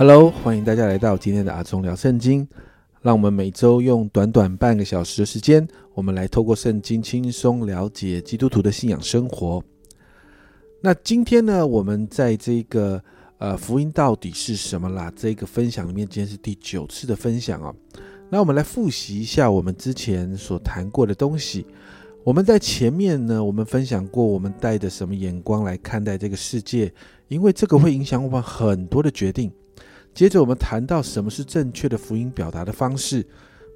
Hello，欢迎大家来到今天的阿忠聊圣经。让我们每周用短短半个小时的时间，我们来透过圣经轻松了解基督徒的信仰生活。那今天呢，我们在这个呃福音到底是什么啦？这个分享里面，今天是第九次的分享啊。那我们来复习一下我们之前所谈过的东西。我们在前面呢，我们分享过我们带着什么眼光来看待这个世界，因为这个会影响我们很多的决定。接着我们谈到什么是正确的福音表达的方式，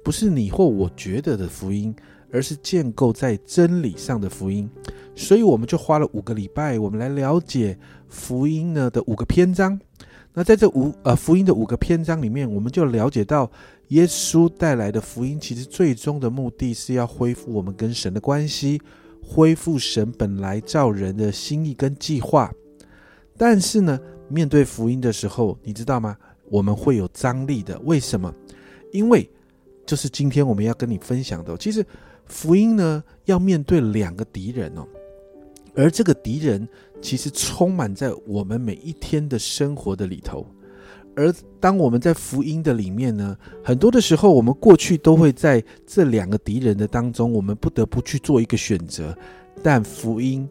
不是你或我觉得的福音，而是建构在真理上的福音。所以我们就花了五个礼拜，我们来了解福音呢的五个篇章。那在这五呃福音的五个篇章里面，我们就了解到耶稣带来的福音，其实最终的目的是要恢复我们跟神的关系，恢复神本来造人的心意跟计划。但是呢，面对福音的时候，你知道吗？我们会有张力的。为什么？因为就是今天我们要跟你分享的，其实福音呢要面对两个敌人哦。而这个敌人其实充满在我们每一天的生活的里头，而当我们在福音的里面呢，很多的时候，我们过去都会在这两个敌人的当中，我们不得不去做一个选择。但福音，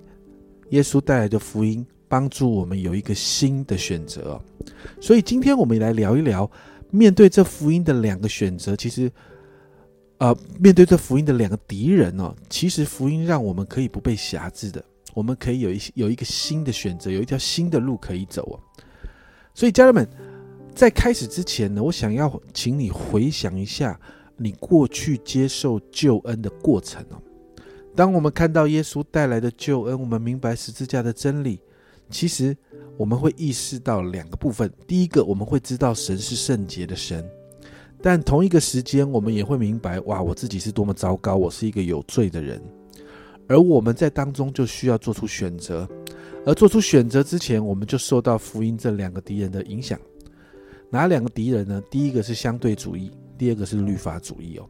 耶稣带来的福音，帮助我们有一个新的选择。所以今天我们来聊一聊，面对这福音的两个选择，其实，呃，面对这福音的两个敌人哦，其实福音让我们可以不被辖制的。我们可以有一有一个新的选择，有一条新的路可以走啊！所以家人们，在开始之前呢，我想要请你回想一下你过去接受救恩的过程哦。当我们看到耶稣带来的救恩，我们明白十字架的真理，其实我们会意识到两个部分：第一个，我们会知道神是圣洁的神；但同一个时间，我们也会明白，哇，我自己是多么糟糕，我是一个有罪的人。而我们在当中就需要做出选择，而做出选择之前，我们就受到福音这两个敌人的影响。哪两个敌人呢？第一个是相对主义，第二个是律法主义哦。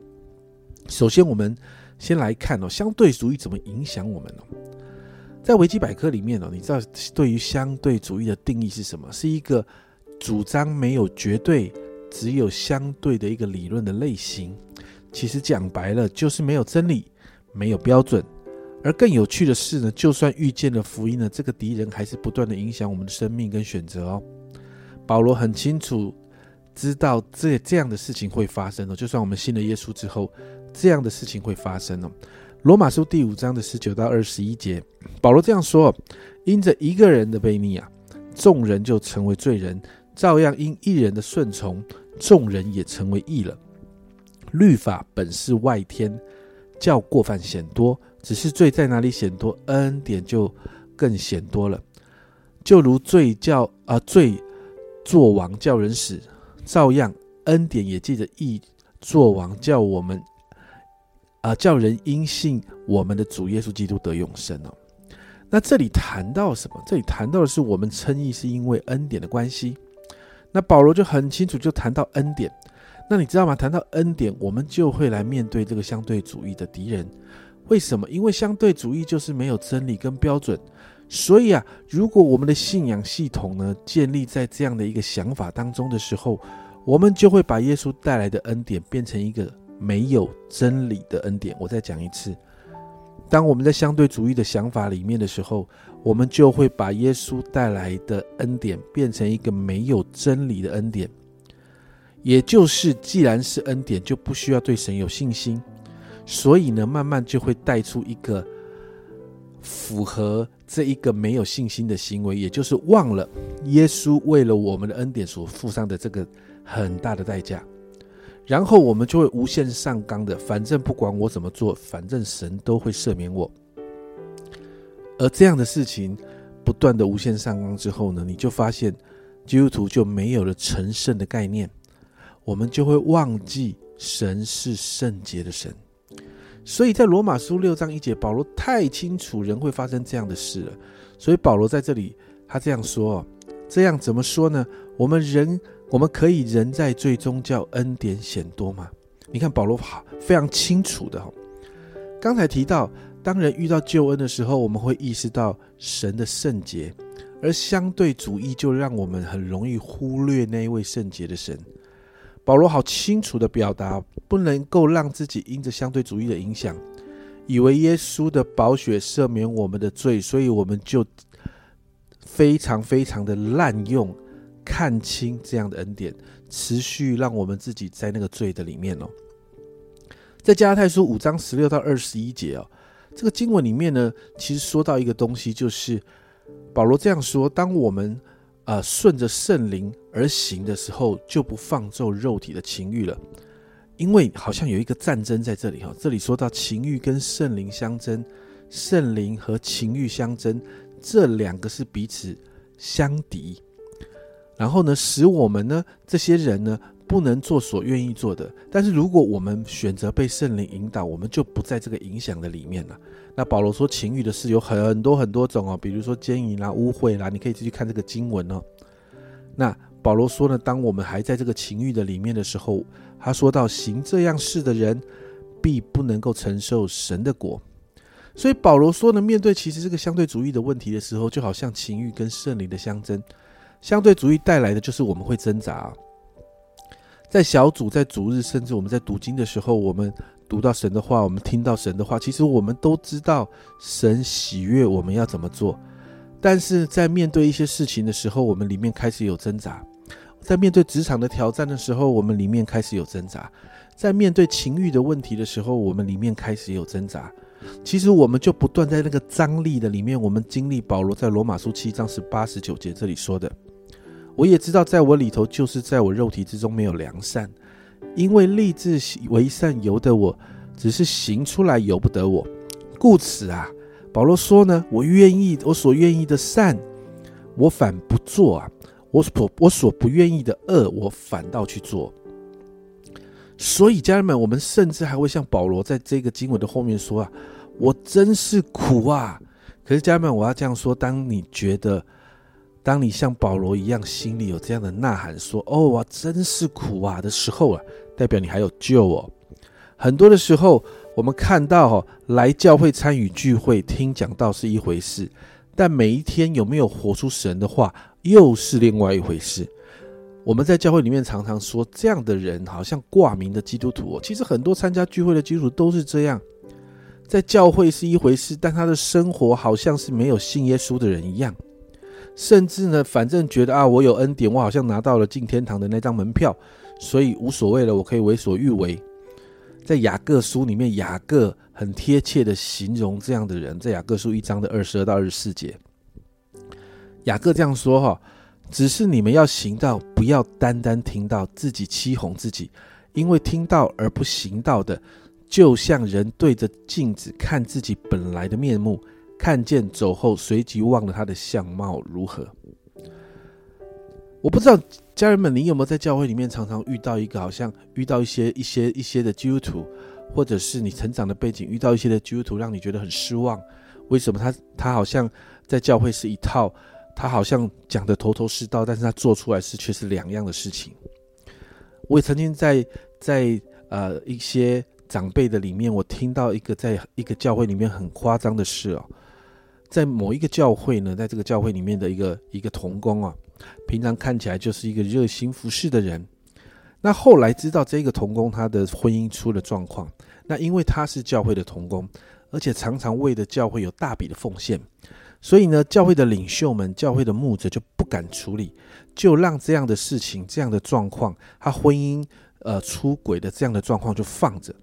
首先，我们先来看哦，相对主义怎么影响我们呢？在维基百科里面哦，你知道对于相对主义的定义是什么？是一个主张没有绝对，只有相对的一个理论的类型。其实讲白了，就是没有真理，没有标准。而更有趣的是呢，就算遇见了福音呢，这个敌人还是不断的影响我们的生命跟选择哦。保罗很清楚知道这这样的事情会发生哦，就算我们信了耶稣之后，这样的事情会发生哦。罗马书第五章的十九到二十一节，保罗这样说：因着一个人的悖逆啊，众人就成为罪人；照样因一人的顺从，众人也成为义了。律法本是外天，叫过犯显多。只是罪在哪里显多，恩典就更显多了。就如罪叫啊罪作王叫人死，照样恩典也借着义作王叫我们啊叫人因信我们的主耶稣基督得永生哦。那这里谈到什么？这里谈到的是我们称义是因为恩典的关系。那保罗就很清楚就谈到恩典。那你知道吗？谈到恩典，我们就会来面对这个相对主义的敌人。为什么？因为相对主义就是没有真理跟标准，所以啊，如果我们的信仰系统呢建立在这样的一个想法当中的时候，我们就会把耶稣带来的恩典变成一个没有真理的恩典。我再讲一次，当我们在相对主义的想法里面的时候，我们就会把耶稣带来的恩典变成一个没有真理的恩典。也就是，既然是恩典，就不需要对神有信心。所以呢，慢慢就会带出一个符合这一个没有信心的行为，也就是忘了耶稣为了我们的恩典所付上的这个很大的代价，然后我们就会无限上纲的，反正不管我怎么做，反正神都会赦免我。而这样的事情不断的无限上纲之后呢，你就发现基督徒就没有了成圣的概念，我们就会忘记神是圣洁的神。所以在罗马书六章一节，保罗太清楚人会发生这样的事了，所以保罗在这里他这样说：这样怎么说呢？我们人我们可以人在最终叫恩典显多吗？你看保罗好非常清楚的哈。刚才提到，当人遇到救恩的时候，我们会意识到神的圣洁，而相对主义就让我们很容易忽略那一位圣洁的神。保罗好清楚的表达，不能够让自己因着相对主义的影响，以为耶稣的宝血赦免我们的罪，所以我们就非常非常的滥用、看清这样的恩典，持续让我们自己在那个罪的里面哦。在加拉太书五章十六到二十一节哦，这个经文里面呢，其实说到一个东西，就是保罗这样说：当我们啊，顺着圣灵而行的时候，就不放纵肉体的情欲了，因为好像有一个战争在这里哈。这里说到情欲跟圣灵相争，圣灵和情欲相争，这两个是彼此相敌。然后呢，使我们呢这些人呢不能做所愿意做的。但是如果我们选择被圣灵引导，我们就不在这个影响的里面了。那保罗说情欲的事有很多很多种哦，比如说奸淫啦、污秽啦，你可以继续看这个经文哦。那保罗说呢，当我们还在这个情欲的里面的时候，他说到行这样事的人，必不能够承受神的果。所以保罗说呢，面对其实这个相对主义的问题的时候，就好像情欲跟圣灵的相争，相对主义带来的就是我们会挣扎。在小组、在主日，甚至我们在读经的时候，我们。读到神的话，我们听到神的话，其实我们都知道神喜悦我们要怎么做，但是在面对一些事情的时候，我们里面开始有挣扎；在面对职场的挑战的时候，我们里面开始有挣扎；在面对情欲的问题的时候，我们里面开始有挣扎。其实我们就不断在那个张力的里面，我们经历保罗在罗马书七章十八十九节这里说的：“我也知道，在我里头，就是在我肉体之中没有良善。”因为立志为善由得我，只是行出来由不得我，故此啊，保罗说呢，我愿意，我所愿意的善，我反不做啊；我所我所不愿意的恶，我反倒去做。所以家人们，我们甚至还会像保罗在这个经文的后面说啊，我真是苦啊！可是家人们，我要这样说，当你觉得。当你像保罗一样，心里有这样的呐喊，说：“哦，我真是苦啊！”的时候啊，代表你还有救哦。很多的时候，我们看到哈，来教会参与聚会、听讲道是一回事，但每一天有没有活出神的话，又是另外一回事。我们在教会里面常常说，这样的人好像挂名的基督徒哦。其实很多参加聚会的基督徒都是这样，在教会是一回事，但他的生活好像是没有信耶稣的人一样。甚至呢，反正觉得啊，我有恩典，我好像拿到了进天堂的那张门票，所以无所谓了，我可以为所欲为。在雅各书里面，雅各很贴切的形容这样的人，在雅各书一章的二十二到二十四节，雅各这样说哈：只是你们要行道，不要单单听到自己欺哄自己，因为听到而不行道的，就像人对着镜子看自己本来的面目。看见走后，随即忘了他的相貌如何。我不知道家人们，你有没有在教会里面常常遇到一个，好像遇到一些一些一些的基督徒，或者是你成长的背景遇到一些的基督徒，让你觉得很失望。为什么他他好像在教会是一套，他好像讲的头头是道，但是他做出来是却是两样的事情。我也曾经在在呃一些长辈的里面，我听到一个在一个教会里面很夸张的事哦。在某一个教会呢，在这个教会里面的一个一个童工啊，平常看起来就是一个热心服侍的人。那后来知道这个童工他的婚姻出了状况，那因为他是教会的童工，而且常常为的教会有大笔的奉献，所以呢，教会的领袖们、教会的牧者就不敢处理，就让这样的事情、这样的状况，他婚姻呃出轨的这样的状况就放着。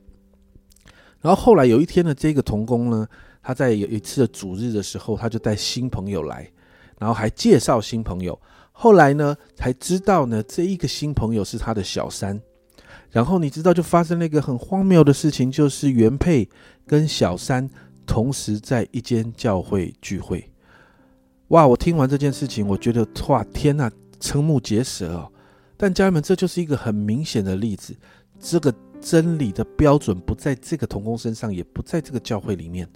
然后后来有一天呢，这个童工呢。他在有一次的主日的时候，他就带新朋友来，然后还介绍新朋友。后来呢，才知道呢，这一个新朋友是他的小三。然后你知道，就发生了一个很荒谬的事情，就是原配跟小三同时在一间教会聚会。哇！我听完这件事情，我觉得哇，天呐，瞠目结舌哦。但家人们，这就是一个很明显的例子，这个真理的标准不在这个童工身上，也不在这个教会里面。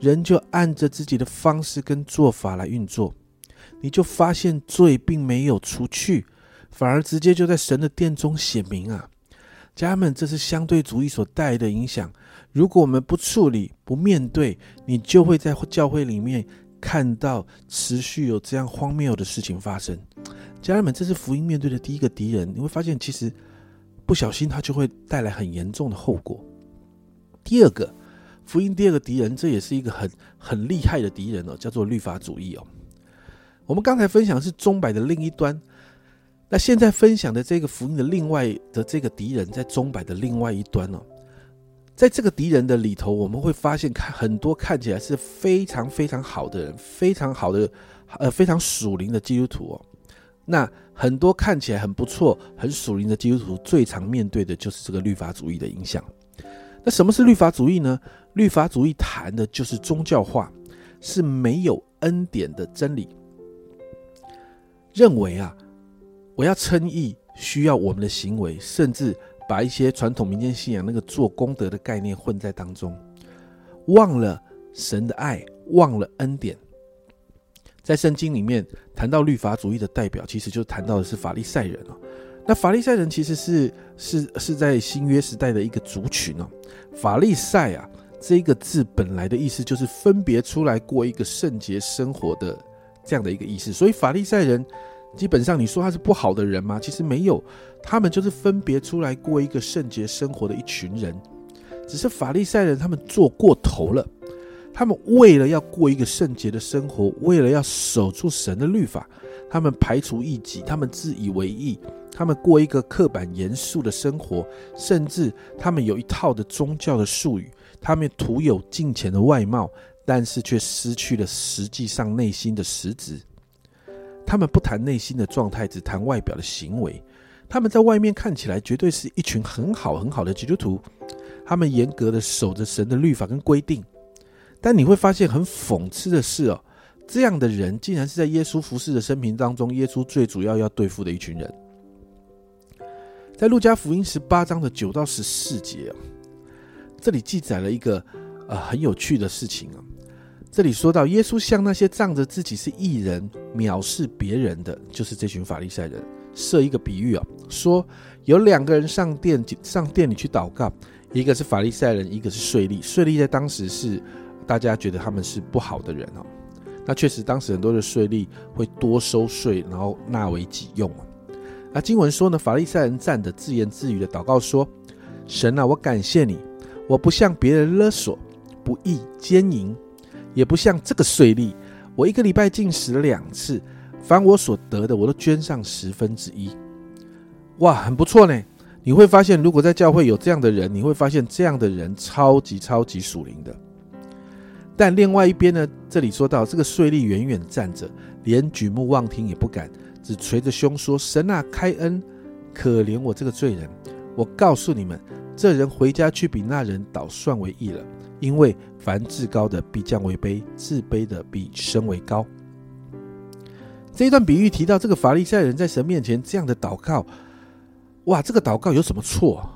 人就按着自己的方式跟做法来运作，你就发现罪并没有除去，反而直接就在神的殿中显明啊！家人们，这是相对主义所带来的影响。如果我们不处理、不面对，你就会在教会里面看到持续有这样荒谬的事情发生。家人们，这是福音面对的第一个敌人。你会发现，其实不小心他就会带来很严重的后果。第二个，福音第二个敌人，这也是一个很很厉害的敌人哦，叫做律法主义哦。我们刚才分享是钟摆的另一端，那现在分享的这个福音的另外的这个敌人，在钟摆的另外一端哦。在这个敌人的里头，我们会发现看很多看起来是非常非常好的人，非常好的呃非常属灵的基督徒哦。那很多看起来很不错、很属灵的基督徒，最常面对的就是这个律法主义的影响。那什么是律法主义呢？律法主义谈的就是宗教化，是没有恩典的真理。认为啊，我要称义需要我们的行为，甚至。把一些传统民间信仰那个做功德的概念混在当中，忘了神的爱，忘了恩典。在圣经里面谈到律法主义的代表，其实就谈到的是法利赛人哦。那法利赛人其实是是是在新约时代的一个族群哦。法利赛啊这个字本来的意思就是分别出来过一个圣洁生活的这样的一个意思，所以法利赛人。基本上，你说他是不好的人吗？其实没有，他们就是分别出来过一个圣洁生活的一群人。只是法利赛人他们做过头了，他们为了要过一个圣洁的生活，为了要守住神的律法，他们排除异己，他们自以为意，他们过一个刻板严肃的生活，甚至他们有一套的宗教的术语，他们徒有敬虔的外貌，但是却失去了实际上内心的实质。他们不谈内心的状态，只谈外表的行为。他们在外面看起来绝对是一群很好很好的基督徒，他们严格的守着神的律法跟规定。但你会发现很讽刺的是哦，这样的人竟然是在耶稣服侍的生平当中，耶稣最主要要对付的一群人。在路加福音十八章的九到十四节这里记载了一个呃很有趣的事情啊。这里说到，耶稣向那些仗着自己是异人、藐视别人的，就是这群法利赛人，设一个比喻啊，说有两个人上殿上殿里去祷告，一个是法利赛人，一个是税吏。税吏在当时是大家觉得他们是不好的人哦。那确实，当时很多的税吏会多收税，然后纳为己用啊。那经文说呢，法利赛人站着自言自语的祷告说：“神啊，我感谢你，我不向别人勒索，不义奸淫。”也不像这个税吏，我一个礼拜进食两次，凡我所得的，我都捐上十分之一。哇，很不错呢！你会发现，如果在教会有这样的人，你会发现这样的人超级超级属灵的。但另外一边呢，这里说到这个税吏远远站着，连举目望听也不敢，只捶着胸说：“神啊，开恩，可怜我这个罪人。”我告诉你们，这人回家去比那人倒算为义了。因为凡至高的必降为卑，自卑的必升为高。这一段比喻提到这个法利赛人在神面前这样的祷告，哇，这个祷告有什么错？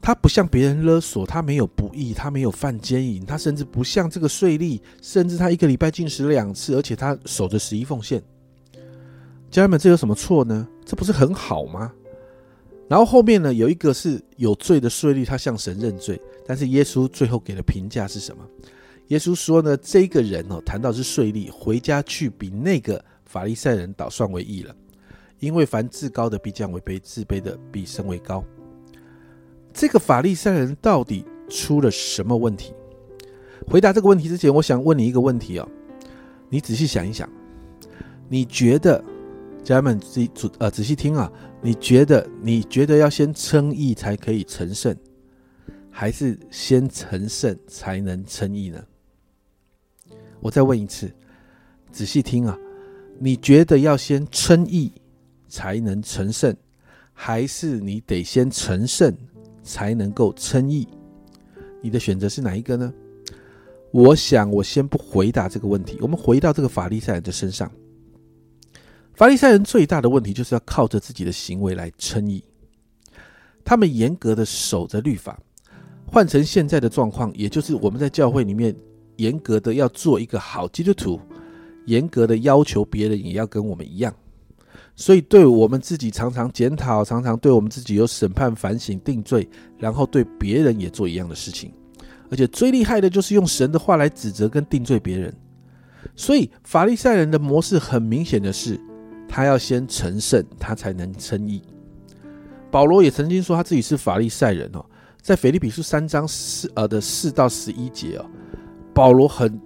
他不向别人勒索，他没有不义，他没有犯奸淫，他甚至不像这个税吏，甚至他一个礼拜进食两次，而且他守着十一奉献。家人们，这有什么错呢？这不是很好吗？然后后面呢，有一个是有罪的税吏，他向神认罪。但是耶稣最后给的评价是什么？耶稣说呢，这个人哦，谈到是税吏，回家去比那个法利赛人倒算为义了。因为凡自高的必降为卑，自卑的必升为高。这个法利赛人到底出了什么问题？回答这个问题之前，我想问你一个问题哦，你仔细想一想，你觉得？家人们，仔仔呃仔细听啊！你觉得你觉得要先称义才可以成圣，还是先成圣才能称义呢？我再问一次，仔细听啊！你觉得要先称义才能成圣，还是你得先成圣才能够称义？你的选择是哪一个呢？我想我先不回答这个问题，我们回到这个法利赛人的身上。法利赛人最大的问题就是要靠着自己的行为来称义，他们严格的守着律法。换成现在的状况，也就是我们在教会里面严格的要做一个好基督徒，严格的要求别人也要跟我们一样。所以，对我们自己常常检讨，常常对我们自己有审判、反省、定罪，然后对别人也做一样的事情。而且最厉害的就是用神的话来指责跟定罪别人。所以法利赛人的模式很明显的是，他要先成圣，他才能称义。保罗也曾经说他自己是法利赛人哦，在腓立比书三章四呃的四到十一节哦，保罗很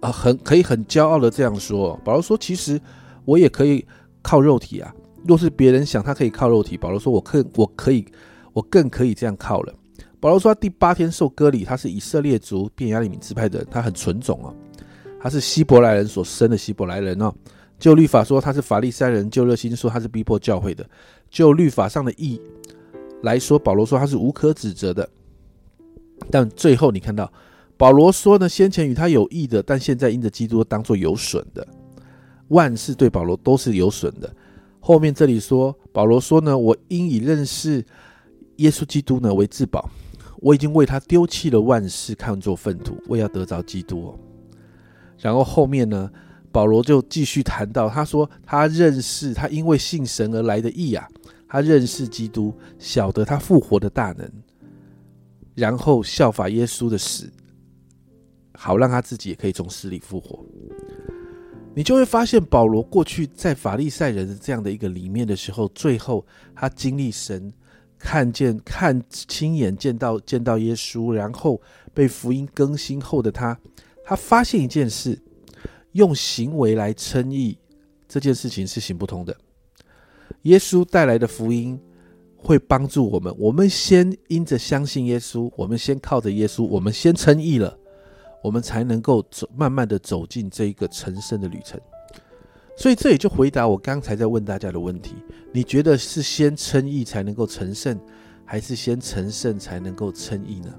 很很可以很骄傲的这样说。保罗说：“其实我也可以靠肉体啊，若是别人想他可以靠肉体，保罗说我可我可以我更可以这样靠了。”保罗说：“他第八天受割礼，他是以色列族便雅利敏支派的人，他很纯种哦，他是希伯来人所生的希伯来人哦。就律法说他是法利赛人，就热心说他是逼迫教会的。”就律法上的义来说，保罗说他是无可指责的。但最后你看到保罗说呢，先前与他有益的，但现在因着基督当作有损的，万事对保罗都是有损的。后面这里说，保罗说呢，我因以认识耶稣基督呢为至宝，我已经为他丢弃了万事，看作粪土，为要得着基督。然后后面呢？保罗就继续谈到，他说他认识他因为信神而来的义啊，他认识基督，晓得他复活的大能，然后效法耶稣的死，好让他自己也可以从死里复活。你就会发现，保罗过去在法利赛人的这样的一个里面的时候，最后他经历神看见、看亲眼见到见到耶稣，然后被福音更新后的他，他发现一件事。用行为来称义这件事情是行不通的。耶稣带来的福音会帮助我们，我们先因着相信耶稣，我们先靠着耶稣，我们先称义了，我们才能够走，慢慢的走进这一个成圣的旅程。所以这也就回答我刚才在问大家的问题：你觉得是先称义才能够成圣，还是先成圣才能够称义呢？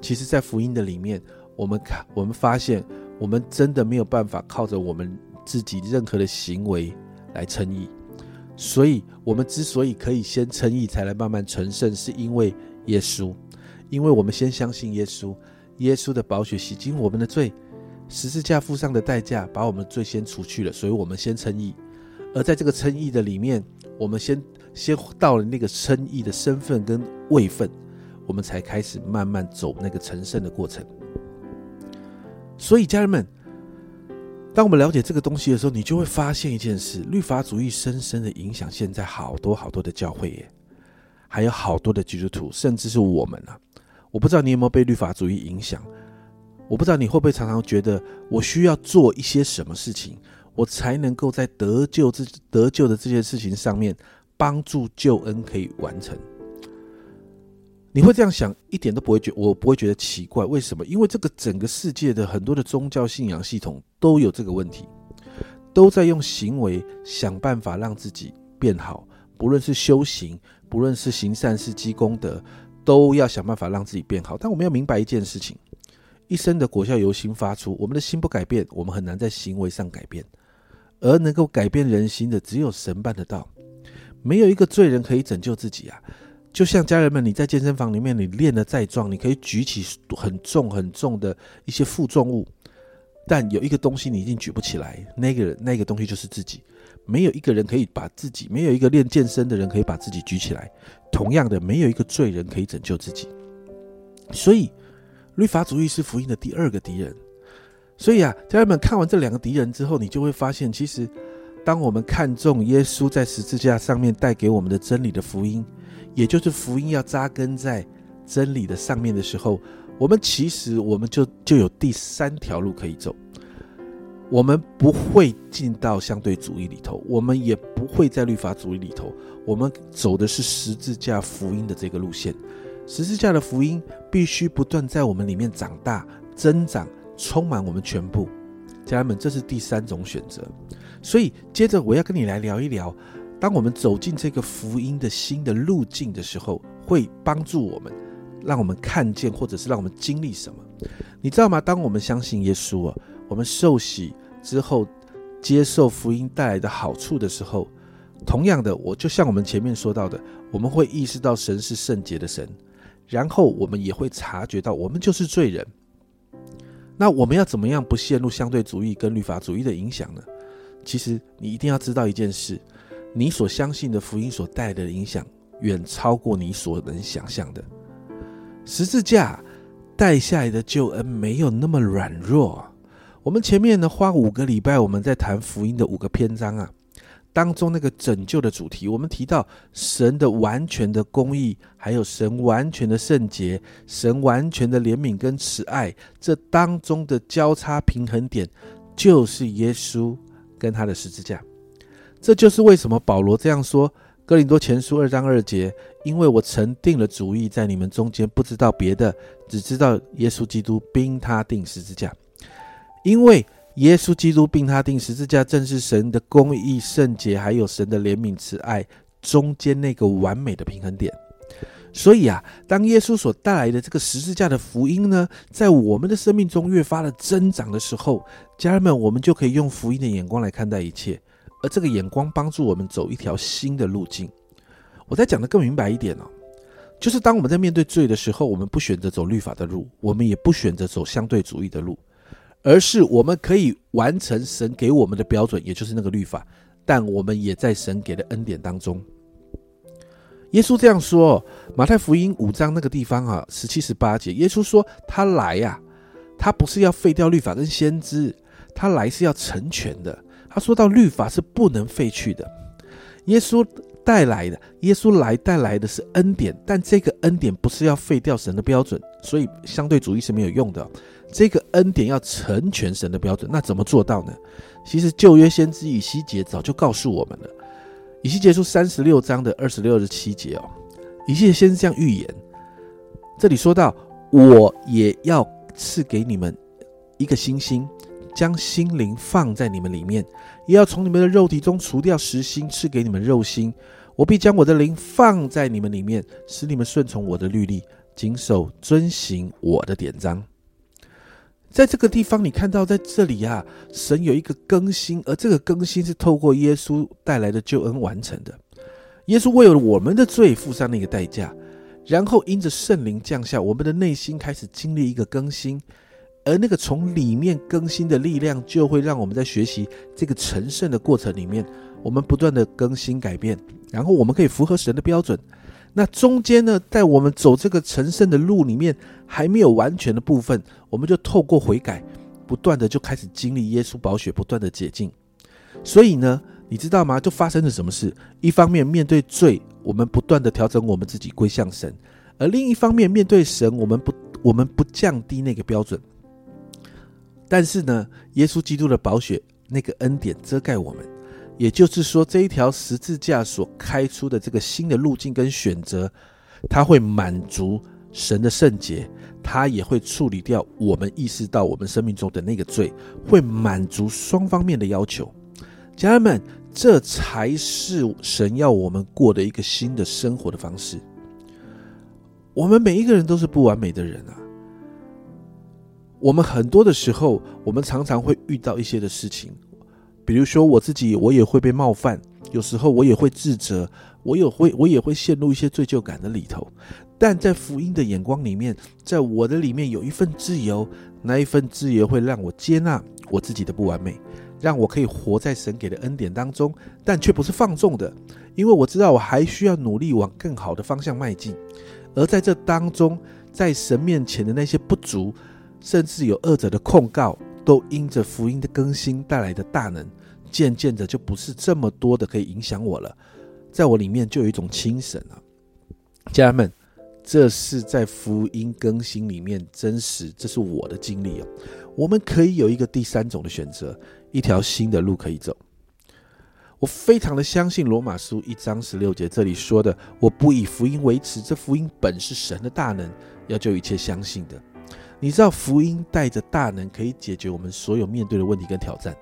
其实，在福音的里面，我们看，我们发现。我们真的没有办法靠着我们自己任何的行为来称义，所以，我们之所以可以先称义，才来慢慢成圣，是因为耶稣，因为我们先相信耶稣，耶稣的宝血洗净我们的罪，十字架付上的代价把我们罪先除去了，所以我们先称义。而在这个称义的里面，我们先先到了那个称义的身份跟位份，我们才开始慢慢走那个成圣的过程。所以，家人们，当我们了解这个东西的时候，你就会发现一件事：律法主义深深的影响现在好多好多的教会耶，还有好多的基督徒，甚至是我们啊。我不知道你有没有被律法主义影响？我不知道你会不会常常觉得，我需要做一些什么事情，我才能够在得救这得救的这件事情上面，帮助救恩可以完成。你会这样想，一点都不会觉，我不会觉得奇怪。为什么？因为这个整个世界的很多的宗教信仰系统都有这个问题，都在用行为想办法让自己变好。不论是修行，不论是行善事积功德，都要想办法让自己变好。但我们要明白一件事情：一生的果效由心发出。我们的心不改变，我们很难在行为上改变。而能够改变人心的，只有神办得到。没有一个罪人可以拯救自己啊！就像家人们，你在健身房里面，你练得再壮，你可以举起很重很重的一些负重物，但有一个东西你一定举不起来，那个那个东西就是自己。没有一个人可以把自己，没有一个练健身的人可以把自己举起来。同样的，没有一个罪人可以拯救自己。所以，律法主义是福音的第二个敌人。所以啊，家人们看完这两个敌人之后，你就会发现，其实当我们看重耶稣在十字架上面带给我们的真理的福音。也就是福音要扎根在真理的上面的时候，我们其实我们就就有第三条路可以走。我们不会进到相对主义里头，我们也不会在律法主义里头。我们走的是十字架福音的这个路线。十字架的福音必须不断在我们里面长大、增长、充满我们全部。家人们，这是第三种选择。所以，接着我要跟你来聊一聊。当我们走进这个福音的新的路径的时候，会帮助我们，让我们看见，或者是让我们经历什么？你知道吗？当我们相信耶稣啊，我们受洗之后，接受福音带来的好处的时候，同样的，我就像我们前面说到的，我们会意识到神是圣洁的神，然后我们也会察觉到我们就是罪人。那我们要怎么样不陷入相对主义跟律法主义的影响呢？其实你一定要知道一件事。你所相信的福音所带来的影响，远超过你所能想象的。十字架带下来的救恩没有那么软弱。我们前面呢花五个礼拜，我们在谈福音的五个篇章啊，当中那个拯救的主题，我们提到神的完全的公义，还有神完全的圣洁，神完全的怜悯跟慈爱，这当中的交叉平衡点就是耶稣跟他的十字架。这就是为什么保罗这样说。哥林多前书二章二节，因为我曾定了主意，在你们中间不知道别的，只知道耶稣基督并他定十字架。因为耶稣基督并他定十字架，正是神的公义、圣洁，还有神的怜悯、慈爱中间那个完美的平衡点。所以啊，当耶稣所带来的这个十字架的福音呢，在我们的生命中越发的增长的时候，家人们，我们就可以用福音的眼光来看待一切。而这个眼光帮助我们走一条新的路径。我再讲的更明白一点哦，就是当我们在面对罪的时候，我们不选择走律法的路，我们也不选择走相对主义的路，而是我们可以完成神给我们的标准，也就是那个律法。但我们也在神给的恩典当中。耶稣这样说：马太福音五章那个地方啊，十七十八节，耶稣说他来呀，他不是要废掉律法跟先知，他来是要成全的。他说到律法是不能废去的，耶稣带来的，耶稣来带来的是恩典，但这个恩典不是要废掉神的标准，所以相对主义是没有用的。这个恩典要成全神的标准，那怎么做到呢？其实旧约先知以西结早就告诉我们了，以西结书三十六章的二十六、二十七节哦，以西结先是这样预言，这里说到，我也要赐给你们一个星星。将心灵放在你们里面，也要从你们的肉体中除掉实心，赐给你们肉心。我必将我的灵放在你们里面，使你们顺从我的律例，谨守遵行我的典章。在这个地方，你看到在这里呀，神有一个更新，而这个更新是透过耶稣带来的救恩完成的。耶稣为了我们的罪付上那个代价，然后因着圣灵降下，我们的内心开始经历一个更新。而那个从里面更新的力量，就会让我们在学习这个成圣的过程里面，我们不断的更新改变，然后我们可以符合神的标准。那中间呢，在我们走这个成圣的路里面，还没有完全的部分，我们就透过悔改，不断的就开始经历耶稣宝血不断的解禁。所以呢，你知道吗？就发生了什么事？一方面面对罪，我们不断的调整我们自己归向神；而另一方面面对神，我们不我们不降低那个标准。但是呢，耶稣基督的宝血那个恩典遮盖我们，也就是说，这一条十字架所开出的这个新的路径跟选择，它会满足神的圣洁，它也会处理掉我们意识到我们生命中的那个罪，会满足双方面的要求。家人们，这才是神要我们过的一个新的生活的方式。我们每一个人都是不完美的人啊。我们很多的时候，我们常常会遇到一些的事情，比如说我自己，我也会被冒犯，有时候我也会自责，我也会我也会陷入一些罪疚感的里头。但在福音的眼光里面，在我的里面有一份自由，那一份自由会让我接纳我自己的不完美，让我可以活在神给的恩典当中，但却不是放纵的，因为我知道我还需要努力往更好的方向迈进。而在这当中，在神面前的那些不足。甚至有恶者的控告，都因着福音的更新带来的大能，渐渐的就不是这么多的可以影响我了。在我里面就有一种清神了。家人们，这是在福音更新里面真实，这是我的经历哦。我们可以有一个第三种的选择，一条新的路可以走。我非常的相信罗马书一章十六节这里说的：“我不以福音为耻，这福音本是神的大能，要救一切相信的。”你知道福音带着大能，可以解决我们所有面对的问题跟挑战。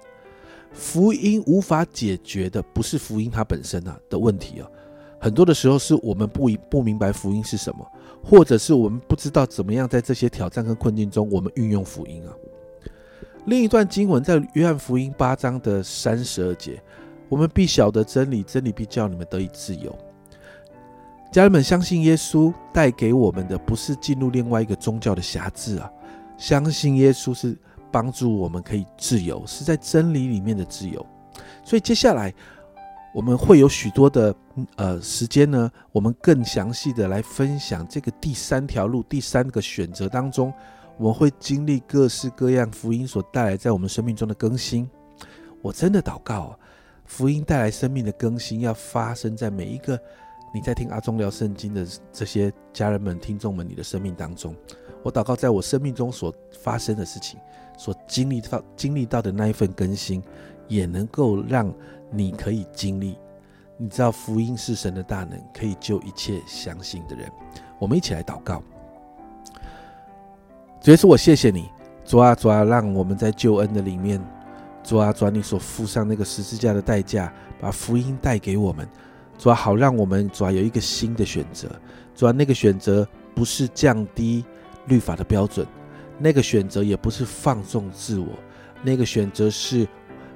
福音无法解决的，不是福音它本身啊的问题啊，很多的时候是我们不不明白福音是什么，或者是我们不知道怎么样在这些挑战跟困境中，我们运用福音啊。另一段经文在约翰福音八章的三十二节，我们必晓得真理，真理必叫你们得以自由。家人们，相信耶稣带给我们的不是进入另外一个宗教的辖制啊，相信耶稣是帮助我们可以自由，是在真理里面的自由。所以接下来我们会有许多的呃时间呢，我们更详细的来分享这个第三条路、第三个选择当中，我们会经历各式各样福音所带来在我们生命中的更新。我真的祷告，福音带来生命的更新，要发生在每一个你在听阿忠聊圣经的这些家人们、听众们，你的生命当中。我祷告，在我生命中所发生的事情，所经历到经历到的那一份更新，也能够让你可以经历。你知道，福音是神的大能，可以救一切相信的人。我们一起来祷告。主耶稣，我谢谢你，主啊主啊，让我们在救恩的里面。主啊，主，你所付上那个十字架的代价，把福音带给我们。主要，好让我们主要有一个新的选择。主要，那个选择不是降低律法的标准，那个选择也不是放纵自我，那个选择是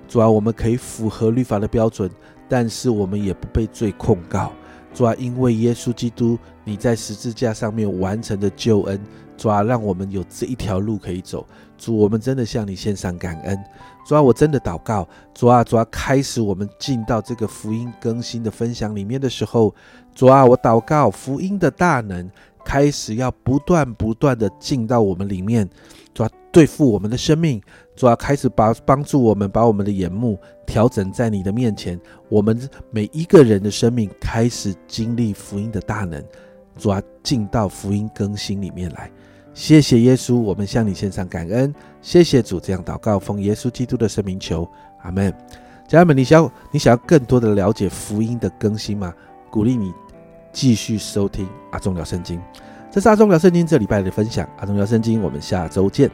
主要，我们可以符合律法的标准，但是我们也不被罪控告。主要，因为耶稣基督你在十字架上面完成的救恩，主啊，让我们有这一条路可以走。主，我们真的向你献上感恩。主啊，我真的祷告，主啊，主啊，开始我们进到这个福音更新的分享里面的时候，主啊，我祷告福音的大能开始要不断不断的进到我们里面，主啊，对付我们的生命，主啊，开始把帮助我们把我们的眼目调整在你的面前，我们每一个人的生命开始经历福音的大能，主啊，进到福音更新里面来。谢谢耶稣，我们向你献上感恩。谢谢主，这样祷告，奉耶稣基督的圣名求，阿门。家人们，你想你想要更多的了解福音的更新吗？鼓励你继续收听阿忠聊圣经。这是阿忠聊圣经这礼拜的分享。阿忠聊圣经，我们下周见。